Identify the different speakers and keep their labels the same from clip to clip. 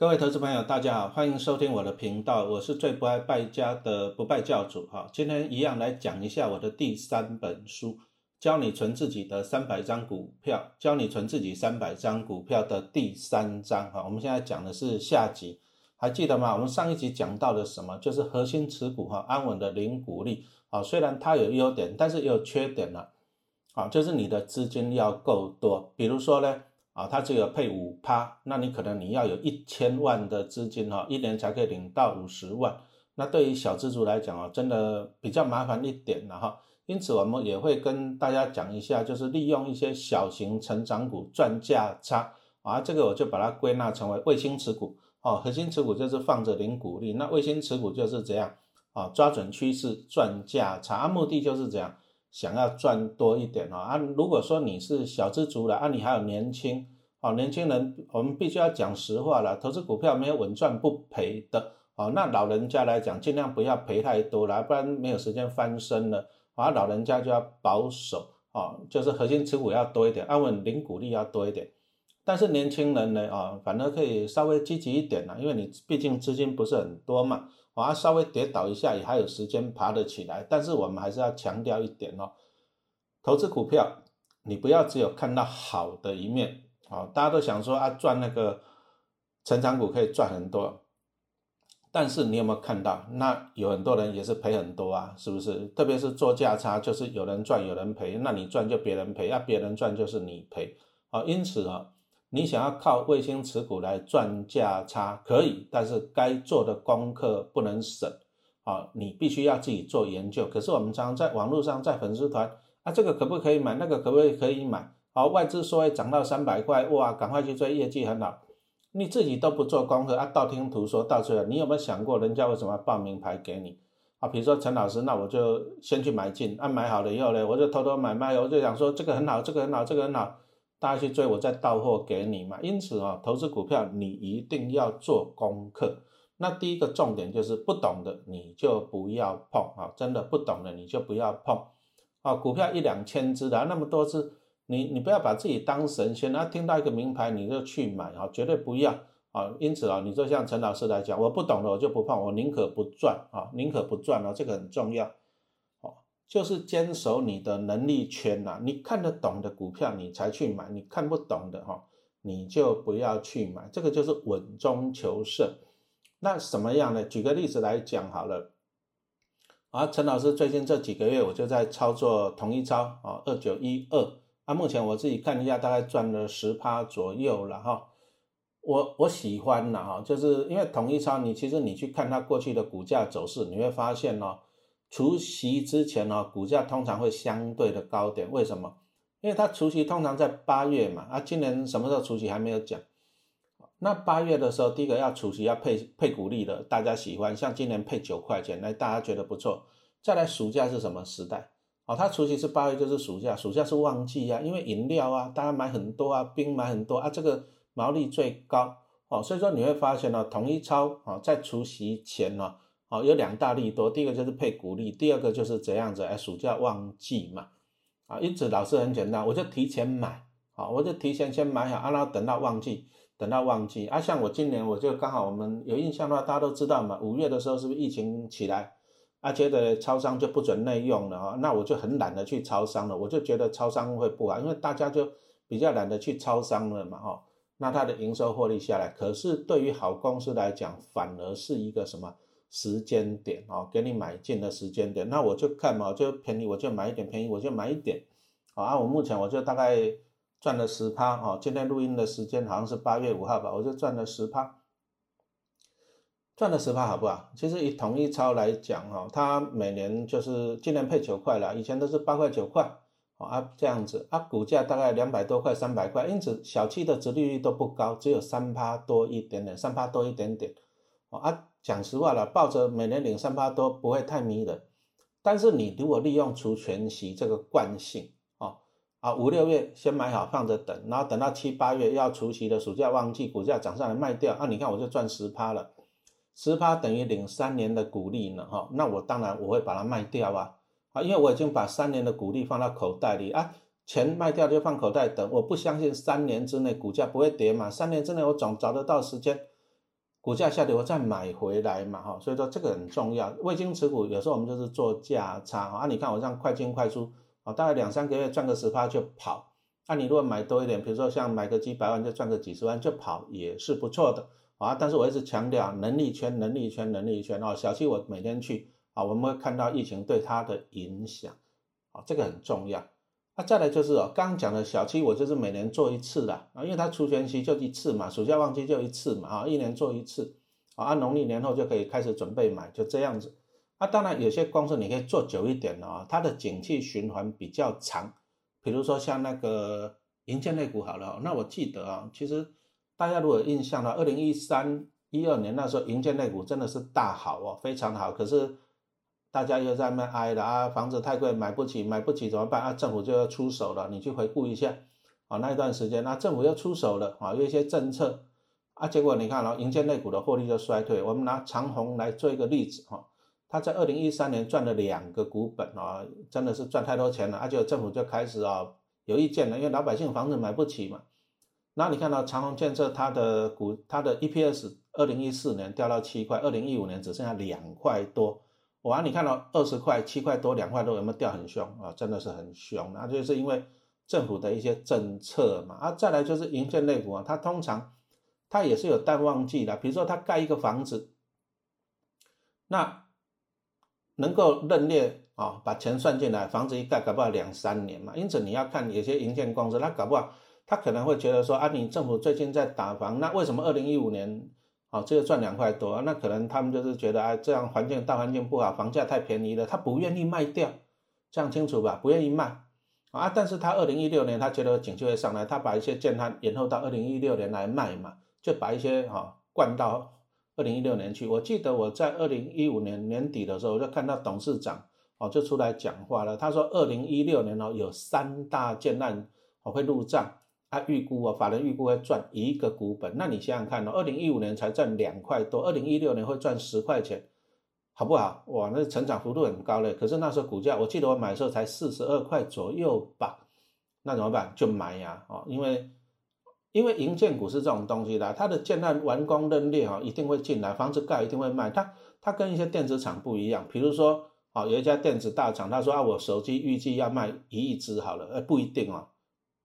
Speaker 1: 各位投资朋友，大家好，欢迎收听我的频道，我是最不爱败家的不败教主哈。今天一样来讲一下我的第三本书，教你存自己的三百张股票，教你存自己三百张股票的第三章哈。我们现在讲的是下集，还记得吗？我们上一集讲到的什么？就是核心持股哈，安稳的零股利啊。虽然它有优点，但是也有缺点了啊，就是你的资金要够多，比如说呢。啊，它只有配五趴，那你可能你要有一千万的资金哈，一年才可以领到五十万。那对于小资族来讲哦，真的比较麻烦一点了哈。因此我们也会跟大家讲一下，就是利用一些小型成长股赚价差啊。这个我就把它归纳成为卫星持股哦，核心持股就是放着零股利，那卫星持股就是这样啊，抓准趋势赚价差，目的就是这样。想要赚多一点哦啊！如果说你是小资族了啊，你还有年轻哦，年轻人我们必须要讲实话了，投资股票没有稳赚不赔的哦。那老人家来讲，尽量不要赔太多了，不然没有时间翻身了啊。老人家就要保守哦，就是核心持股要多一点，安稳零股利要多一点。但是年轻人呢啊，反而可以稍微积极一点了，因为你毕竟资金不是很多嘛。啊，稍微跌倒一下也还有时间爬得起来，但是我们还是要强调一点哦，投资股票你不要只有看到好的一面啊，大家都想说啊赚那个成长股可以赚很多，但是你有没有看到那有很多人也是赔很多啊，是不是？特别是做价差，就是有人赚有人赔，那你赚就别人赔，那别人赚就是你赔啊，因此啊。你想要靠卫星持股来赚价差可以，但是该做的功课不能省啊！你必须要自己做研究。可是我们常在网络上，在粉丝团啊，这个可不可以买？那个可不可以可以买？好，外资说涨到三百块，哇，赶快去追，业绩很好。你自己都不做功课啊，道听途说，到最后你有没有想过，人家为什么要报名牌给你啊？比如说陈老师，那我就先去买进，啊，买好了以后呢，我就偷偷买卖，我就想说这个很好，这个很好，这个很好。大家去追，我再到货给你嘛。因此啊，投资股票你一定要做功课。那第一个重点就是不懂的你就不要碰啊，真的不懂的你就不要碰啊。股票一两千只的那么多只，你你不要把自己当神仙啊，听到一个名牌你就去买啊，绝对不要啊。因此啊，你就像陈老师来讲，我不懂的我就不碰，我宁可不赚啊，宁可不赚啊，这个很重要。就是坚守你的能力圈呐，你看得懂的股票你才去买，你看不懂的哈，你就不要去买，这个就是稳中求胜。那什么样的？举个例子来讲好了。啊，陈老师最近这几个月我就在操作统一超啊，二九一二啊，目前我自己看一下，大概赚了十趴左右了哈。我我喜欢了哈，就是因为统一超，你其实你去看它过去的股价走势，你会发现哦。除夕之前呢，股价通常会相对的高点，为什么？因为它除夕通常在八月嘛，啊，今年什么时候除夕还没有讲。那八月的时候，第一个要除夕要配配股利的，大家喜欢，像今年配九块钱，那大家觉得不错。再来暑假是什么时代？哦，它除夕是八月，就是暑假，暑假是旺季啊，因为饮料啊，大家买很多啊，冰买很多啊，这个毛利最高哦，所以说你会发现呢，统一超啊，在除夕前呢。哦有两大利多，第一个就是配股利，第二个就是这样子，哎，暑假旺季嘛，啊，因此老师很简单，我就提前买，好，我就提前先买好，然后等到旺季，等到旺季，啊，像我今年我就刚好我们有印象的话，大家都知道嘛，五月的时候是不是疫情起来，啊，觉得超商就不准内用了啊，那我就很懒得去超商了，我就觉得超商会不好，因为大家就比较懒得去超商了嘛，哈，那它的营收获利下来，可是对于好公司来讲，反而是一个什么？时间点哦，给你买进的时间点，那我就看嘛，就便宜我就买一点，便宜我就买一点，啊，我目前我就大概赚了十趴哦，今天录音的时间好像是八月五号吧，我就赚了十趴，赚了十趴好不好？其实以统一超来讲哈，它每年就是今年配九块了，以前都是八块九块，啊这样子，啊股价大概两百多块三百块，因此小七的殖利率都不高，只有三趴多一点点，三趴多一点点。啊，讲实话了，抱着每年领三八多不会太迷人，但是你如果利用除权息这个惯性，哦，啊五六月先买好放着等，然后等到七八月要除息的暑假旺季，股价涨上来卖掉，啊你看我就赚十趴了，十趴等于领三年的股利呢，哈，那我当然我会把它卖掉啊，啊因为我已经把三年的股利放到口袋里啊，钱卖掉就放口袋等，我不相信三年之内股价不会跌嘛，三年之内我总找得到时间。股价下跌我再买回来嘛，哈，所以说这个很重要。未经持股，有时候我们就是做价差啊。你看我这样快进快出啊，大概两三个月赚个十趴就跑。那你如果买多一点，比如说像买个几百万就赚个几十万就跑，也是不错的啊。但是我一直强调能力圈、能力圈、能力圈哦。小七我每天去啊，我们会看到疫情对它的影响啊，这个很重要。那再来就是哦，刚刚讲的小七，我就是每年做一次的啊，因为它除权期就一次嘛，暑假旺季就一次嘛啊，一年做一次啊，按农历年后就可以开始准备买，就这样子。那当然有些公司你可以做久一点的啊，它的景气循环比较长，比如说像那个银建类股好了，那我记得啊，其实大家如果印象呢，二零一三一二年那时候银建类股真的是大好哦，非常好，可是。大家又在那哀了啊，房子太贵买不起，买不起怎么办啊？政府就要出手了，你去回顾一下啊，那一段时间，那政府又出手了啊，有一些政策啊，结果你看了银建类股的获利就衰退。我们拿长虹来做一个例子哈，他在二零一三年赚了两个股本啊，真的是赚太多钱了，而且政府就开始啊有意见了，因为老百姓房子买不起嘛。那你看到长虹建设它的股，它的 EPS 二零一四年掉到七块，二零一五年只剩下两块多。我啊，你看到二十块、七块多、两块多，有没有掉很凶啊？真的是很凶，那就是因为政府的一些政策嘛。啊，再来就是银建类股啊，它通常它也是有淡旺季的。比如说它盖一个房子，那能够认列啊，把钱算进来，房子一盖，搞不好两三年嘛。因此你要看有些银建公司，它搞不好他可能会觉得说啊，你政府最近在打房，那为什么二零一五年？哦，只有赚两块多，那可能他们就是觉得啊，这样环境大环境不好，房价太便宜了，他不愿意卖掉，这样清楚吧？不愿意卖啊，但是他二零一六年他觉得景气会上来，他把一些建摊延后到二零一六年来卖嘛，就把一些哈灌到二零一六年去。我记得我在二零一五年年底的时候，我就看到董事长哦就出来讲话了，他说二零一六年哦有三大建案哦会入账。他预估啊，法人预估会赚一个股本，那你想想看哦，二零一五年才赚两块多，二零一六年会赚十块钱，好不好？哇，那成长幅度很高嘞。可是那时候股价，我记得我买的时候才四十二块左右吧，那怎么办？就买呀，哦，因为因为银建股是这种东西的，它的建案完工认列哈，一定会进来，房子盖一定会卖。它它跟一些电子厂不一样，比如说哦，有一家电子大厂，他说啊，我手机预计要卖一亿只好了，呃，不一定哦。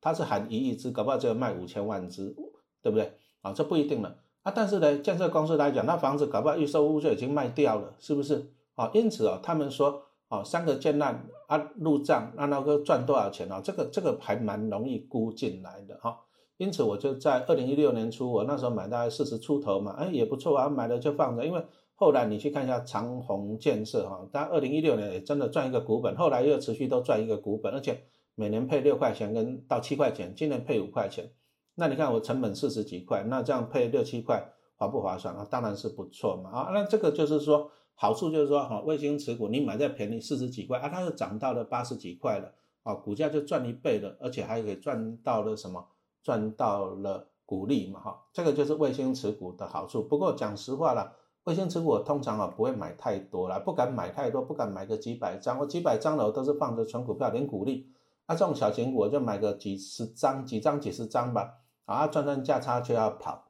Speaker 1: 他是喊一亿只，搞不好只有卖五千万只，对不对？啊，这不一定了啊。但是呢，建设公司来讲，那房子搞不好预售屋就已经卖掉了，是不是？啊，因此啊，他们说啊，三个建案啊入账，那那个赚多少钱啊？这个这个还蛮容易估进来的哈。因此我就在二零一六年初，我那时候买大概四十出头嘛，哎也不错啊，买了就放着。因为后来你去看一下长虹建设哈，它二零一六年也真的赚一个股本，后来又持续都赚一个股本，而且。每年配六块钱跟到七块钱，今年配五块钱，那你看我成本四十几块，那这样配六七块划不划算啊？当然是不错嘛啊！那这个就是说好处就是说哈，卫星持股你买在便宜四十几块啊，它又涨到了八十几块了啊，股价就赚一倍了，而且还可以赚到了什么？赚到了股利嘛哈，这个就是卫星持股的好处。不过讲实话了，卫星持股我通常啊不会买太多了，不敢买太多，不敢买个几百张，我几百张的我都是放着存股票连股利。那这种小型股我就买个几十张、几张、几十张吧，啊，赚赚价差就要跑，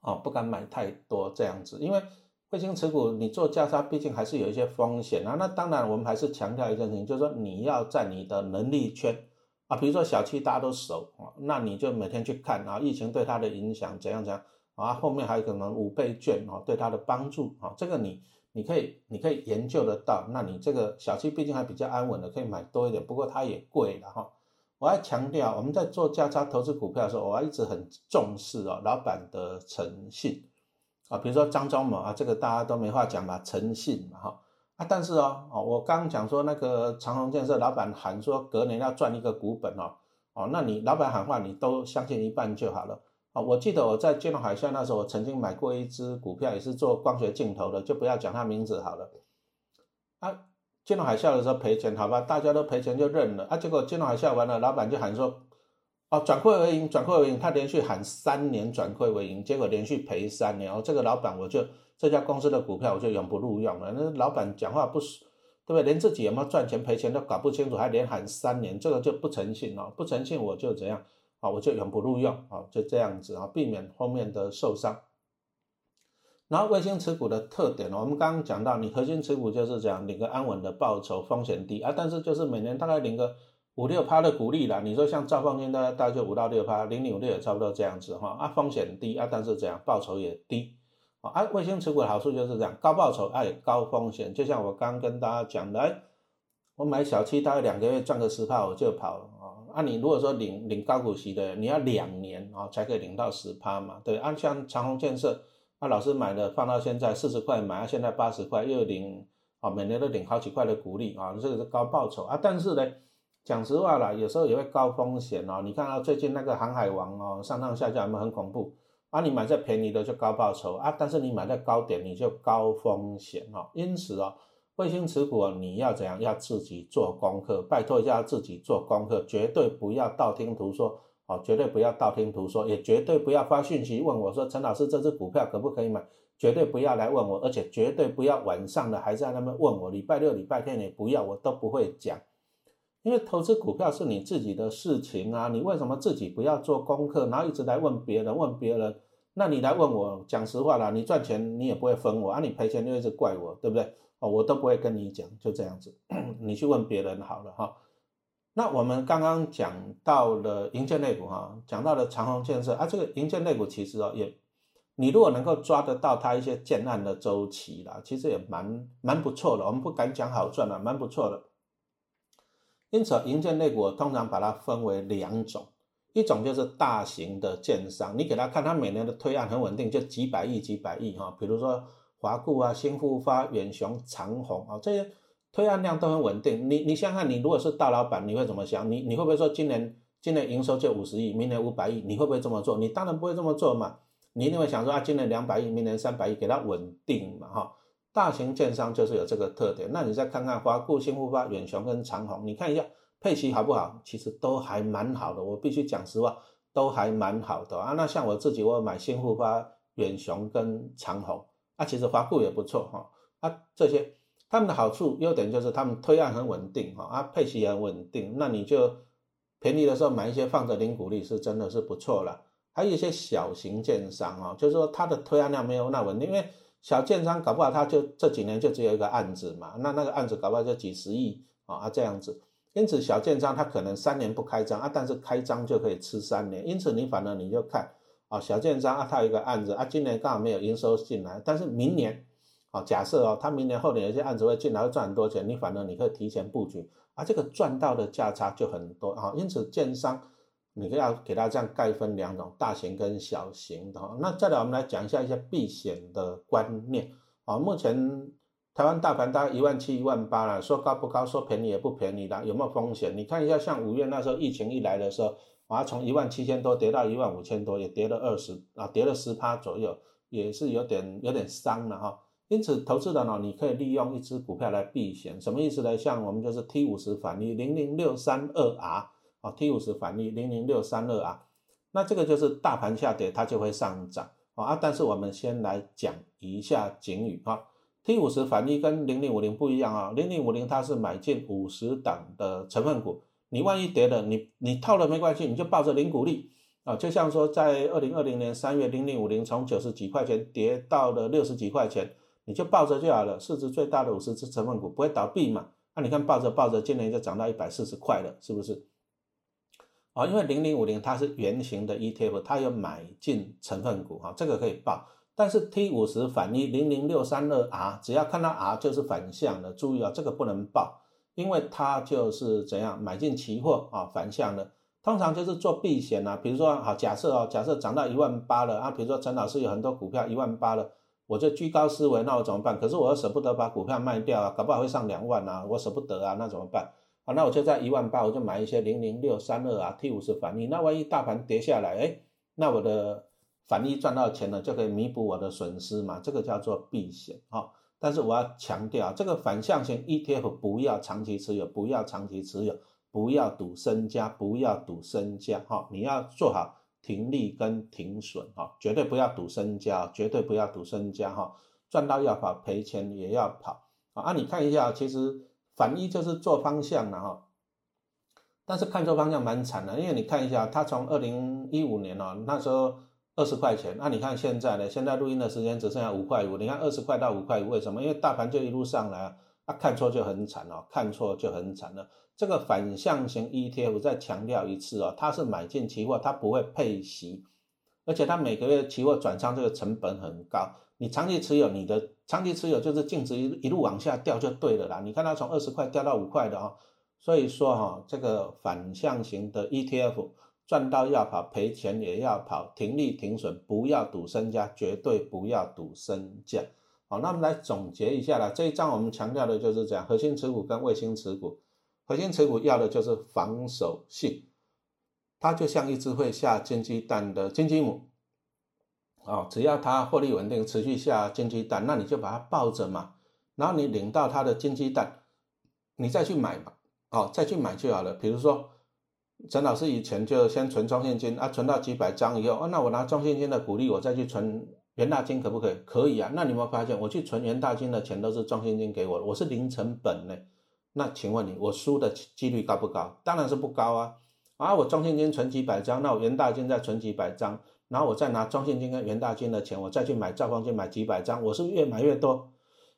Speaker 1: 哦，不敢买太多这样子，因为卫星持股你做价差，毕竟还是有一些风险啊。那当然，我们还是强调一件事情，就是说你要在你的能力圈啊，比如说小七大家都熟啊，那你就每天去看啊，疫情对它的影响怎样怎样啊，后面还有可能五倍券啊对它的帮助啊，这个你。你可以，你可以研究得到，那你这个小七毕竟还比较安稳的，可以买多一点。不过它也贵了哈。我还强调，我们在做价差投资股票的时候，我还一直很重视哦，老板的诚信啊。比如说张忠谋啊，这个大家都没话讲嘛，诚信嘛哈啊。但是哦哦，我刚讲说那个长虹建设老板喊说隔年要赚一个股本哦哦，那你老板喊话你都相信一半就好了。啊，我记得我在金融海啸那时候，我曾经买过一只股票，也是做光学镜头的，就不要讲它名字好了。啊，金融海啸的时候赔钱，好吧，大家都赔钱就认了。啊，结果金融海啸完了，老板就喊说，哦，转亏为盈，转亏为盈。他连续喊三年转亏为盈，结果连续赔三年。哦，这个老板我就这家公司的股票我就永不录用了。那老板讲话不是，对不对？连自己有没有赚钱赔钱都搞不清楚，还连喊三年，这个就不诚信哦，不诚信我就怎样。啊，我就永不录用啊，就这样子啊，避免后面的受伤。然后卫星持股的特点呢，我们刚刚讲到，你核心持股就是讲领个安稳的报酬，风险低啊，但是就是每年大概领个五六趴的股利啦。你说像兆丰金大概大概就五到六趴，零零五六也差不多这样子哈啊，风险低啊，但是这样报酬也低啊。卫星持股的好处就是这样，高报酬哎，高风险。就像我刚跟大家讲的，哎，我买小七大概两个月赚个十趴我就跑了啊。你如果说领领高股息的，你要两年啊才可以领到十趴嘛。对，按像长虹建设。那老师买的放到现在四十块买，现在八十块，又领啊，每年都领好几块的股利啊，这个是高报酬啊。但是呢，讲实话啦，有时候也会高风险哦。你看啊，最近那个航海王哦，上上下下有没有很恐怖啊？你买在便宜的就高报酬啊，但是你买在高点你就高风险哦。因此哦，卫星持股你要怎样？要自己做功课，拜托一下自己做功课，绝对不要道听途说。哦，绝对不要道听途说，也绝对不要发讯息问我说陈老师这只股票可不可以买？绝对不要来问我，而且绝对不要晚上的还在那边问我。礼拜六、礼拜天也不要，我都不会讲。因为投资股票是你自己的事情啊，你为什么自己不要做功课，然后一直来问别人？问别人，那你来问我，讲实话啦，你赚钱你也不会分我啊，你赔钱就一直怪我，对不对？哦，我都不会跟你讲，就这样子，你去问别人好了哈。那我们刚刚讲到了银建类股哈，讲到了长虹建设啊，这个银建类股其实哦也，你如果能够抓得到它一些建案的周期啦，其实也蛮蛮不错的。我们不敢讲好赚了，蛮不错的。因此，银建类股通常把它分为两种，一种就是大型的建商，你给他看，他每年的推案很稳定，就几百亿、几百亿哈，比如说华固啊、新复发、远雄、长虹啊这些。推案量都很稳定，你你想想，你如果是大老板，你会怎么想？你你会不会说今年今年营收就五十亿，明年五百亿？你会不会这么做？你当然不会这么做嘛，你一定会想说啊，今年两百亿，明年三百亿，给它稳定嘛，哈。大型券商就是有这个特点。那你再看看华固、新富发、远雄跟长虹，你看一下配息好不好？其实都还蛮好的，我必须讲实话，都还蛮好的啊。那像我自己，我买新富发、远雄跟长虹，啊，其实华固也不错哈，啊这些。他们的好处、优点就是他们推案很稳定，哈啊，配息也很稳定。那你就便宜的时候买一些放着领股利，是真的是不错了。还有一些小型建商啊，就是说它的推案量没有那稳定，因为小建商搞不好他就这几年就只有一个案子嘛，那那个案子搞不好就几十亿啊这样子。因此小建商他可能三年不开张啊，但是开张就可以吃三年。因此你反而你就看啊，小建商啊，他有一个案子啊，今年刚好没有营收进来，但是明年。啊，假设哦，他明年后年有些案子会进来，会赚很多钱，你反而你可以提前布局，啊，这个赚到的价差就很多啊。因此，建商你要给他这样概分两种，大型跟小型的。那再来，我们来讲一下一些避险的观念。啊，目前台湾大盘大概一万七、一万八了，说高不高，说便宜也不便宜的，有没有风险？你看一下，像五月那时候疫情一来的时候，啊，从一万七千多跌到一万五千多，也跌了二十啊，跌了十趴左右，也是有点有点伤了哈。因此，投资人哦，你可以利用一只股票来避险，什么意思呢？像我们就是 T 五十反利零零六三二 R 啊，T 五十反利零零六三二 R，那这个就是大盘下跌它就会上涨啊。但是我们先来讲一下警语哈，T 五十反利跟零零五零不一样啊，零零五零它是买进五十档的成分股，你万一跌了，你你套了没关系，你就抱着零股利啊。就像说在二零二零年三月零零五零从九十几块钱跌到了六十几块钱。你就抱着就好了，市值最大的五十只成分股不会倒闭嘛？那你看抱着抱着，今年就涨到一百四十块了，是不是？啊，因为零零五零它是圆形的 ETF，它有买进成分股哈，这个可以报。但是 T 五十反一零零六三二 R，只要看到 R 就是反向的，注意啊，这个不能报，因为它就是怎样买进期货啊，反向的，通常就是做避险啊。比如说好，假设哦，假设涨到一万八了啊，比如说陈老师有很多股票一万八了。我就居高思维，那我怎么办？可是我又舍不得把股票卖掉啊，搞不好会上两万啊，我舍不得啊，那怎么办？啊，那我就在一万八，我就买一些零零六三二啊，T 五十反一，那万一大盘跌下来，哎，那我的反一赚到钱了，就可以弥补我的损失嘛，这个叫做避险啊。但是我要强调，这个反向型 ETF 不要长期持有，不要长期持有，不要赌身家，不要赌身家，哈，你要做好。停利跟停损哈，绝对不要赌身家，绝对不要赌身家哈，赚到要跑，赔钱也要跑啊！你看一下，其实反一就是做方向了哈，但是看错方向蛮惨的，因为你看一下，它从二零一五年哦，那时候二十块钱，那你看现在呢？现在录音的时间只剩下五块五，你看二十块到五块五，为什么？因为大盘就一路上来啊，啊看错就很惨哦，看错就很惨了。这个反向型 ETF 再强调一次哦，它是买进期货，它不会配息，而且它每个月期货转仓这个成本很高。你长期持有，你的长期持有就是净值一一路往下掉就对了啦。你看它从二十块掉到五块的哦，所以说哈，这个反向型的 ETF。赚到要跑，赔钱也要跑，停利停损，不要赌身家，绝对不要赌身价。好，那我们来总结一下啦。这一章我们强调的就是这样：核心持股跟卫星持股。核心持股要的就是防守性，它就像一只会下金鸡蛋的金鸡母。哦，只要它获利稳定，持续下金鸡蛋，那你就把它抱着嘛。然后你领到它的金鸡蛋，你再去买嘛。哦，再去买就好了。比如说。陈老师以前就先存中现金啊，存到几百张以后，哦，那我拿中现金的股利，我再去存元大金可不可以？可以啊。那你有没有发现，我去存元大金的钱都是中现金给我的，我是零成本呢？那请问你，我输的几率高不高？当然是不高啊。啊，我中现金存几百张，那我元大金再存几百张，然后我再拿中现金跟元大金的钱，我再去买兆丰金买几百张，我是越买越多？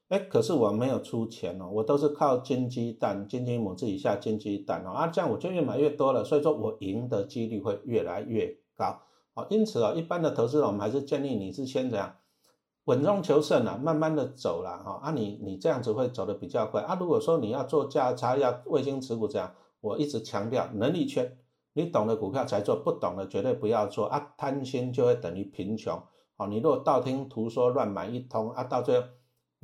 Speaker 1: 哎，可是我没有出钱哦，我都是靠金鸡蛋、金鸡母自己下金鸡蛋哦，啊，这样我就越买越多了，所以说我赢的几率会越来越高哦。因此啊，一般的投资人，我们还是建议你是先怎样稳中求胜啊，慢慢的走了哈。啊，你你这样子会走的比较快啊。如果说你要做价差，要卫星持股这样，我一直强调能力圈，你懂的股票才做，不懂的绝对不要做啊。贪心就会等于贫穷哦。你如果道听途说乱买一通啊，到最后。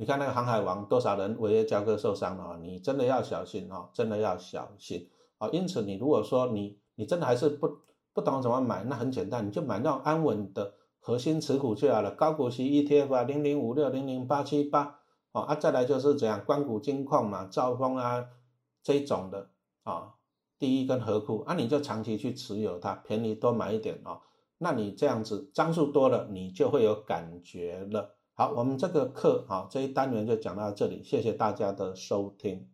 Speaker 1: 你看那个航海王，多少人违约交割受伤了？你真的要小心哦，真的要小心啊！因此，你如果说你你真的还是不不懂怎么买，那很简单，你就买那种安稳的核心持股就好了，高股息 ETF 啊，零零五六、零零八七八哦啊，再来就是怎样，关谷金矿嘛，兆丰啊这种的啊，第一根合库啊，你就长期去持有它，便宜多买一点哦，那你这样子张数多了，你就会有感觉了。好，我们这个课啊，这一单元就讲到这里，谢谢大家的收听。